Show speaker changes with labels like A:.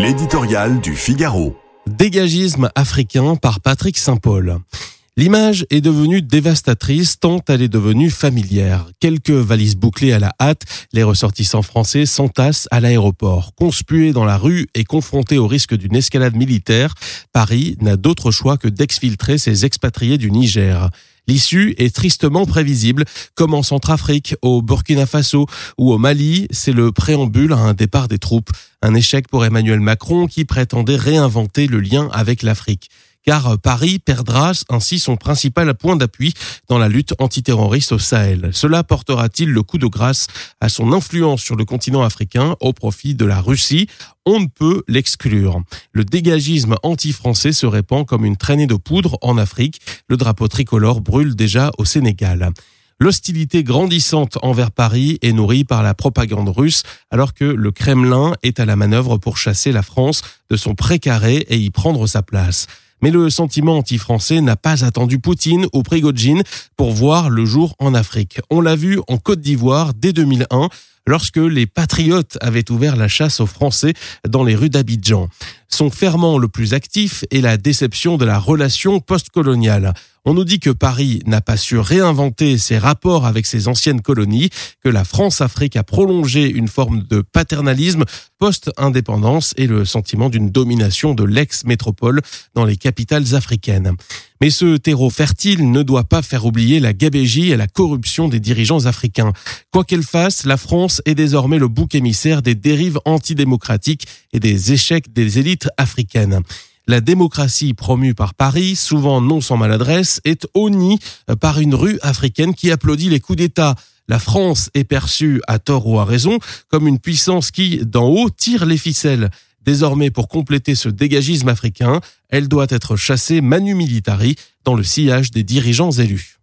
A: L'éditorial du Figaro.
B: Dégagisme africain par Patrick Saint-Paul. L'image est devenue dévastatrice tant elle est devenue familière. Quelques valises bouclées à la hâte, les ressortissants français s'entassent à l'aéroport. Conspués dans la rue et confrontés au risque d'une escalade militaire, Paris n'a d'autre choix que d'exfiltrer ses expatriés du Niger. L'issue est tristement prévisible, comme en Centrafrique, au Burkina Faso ou au Mali, c'est le préambule à un départ des troupes. Un échec pour Emmanuel Macron qui prétendait réinventer le lien avec l'Afrique car Paris perdra ainsi son principal point d'appui dans la lutte antiterroriste au Sahel. Cela portera-t-il le coup de grâce à son influence sur le continent africain au profit de la Russie? On ne peut l'exclure. Le dégagisme anti-français se répand comme une traînée de poudre en Afrique. Le drapeau tricolore brûle déjà au Sénégal. L'hostilité grandissante envers Paris est nourrie par la propagande russe, alors que le Kremlin est à la manœuvre pour chasser la France de son précaré et y prendre sa place. Mais le sentiment anti-français n'a pas attendu Poutine ou Prigogine pour voir le jour en Afrique. On l'a vu en Côte d'Ivoire dès 2001 lorsque les patriotes avaient ouvert la chasse aux Français dans les rues d'Abidjan. Son ferment le plus actif est la déception de la relation postcoloniale. On nous dit que Paris n'a pas su réinventer ses rapports avec ses anciennes colonies, que la France-Afrique a prolongé une forme de paternalisme post-indépendance et le sentiment d'une domination de l'ex-métropole dans les capitales africaines. Mais ce terreau fertile ne doit pas faire oublier la gabégie et la corruption des dirigeants africains. Quoi qu'elle fasse, la France est désormais le bouc émissaire des dérives antidémocratiques et des échecs des élites africaines. La démocratie promue par Paris, souvent non sans maladresse, est honnie par une rue africaine qui applaudit les coups d'État. La France est perçue, à tort ou à raison, comme une puissance qui, d'en haut, tire les ficelles. Désormais, pour compléter ce dégagisme africain, elle doit être chassée manu militari dans le sillage des dirigeants élus.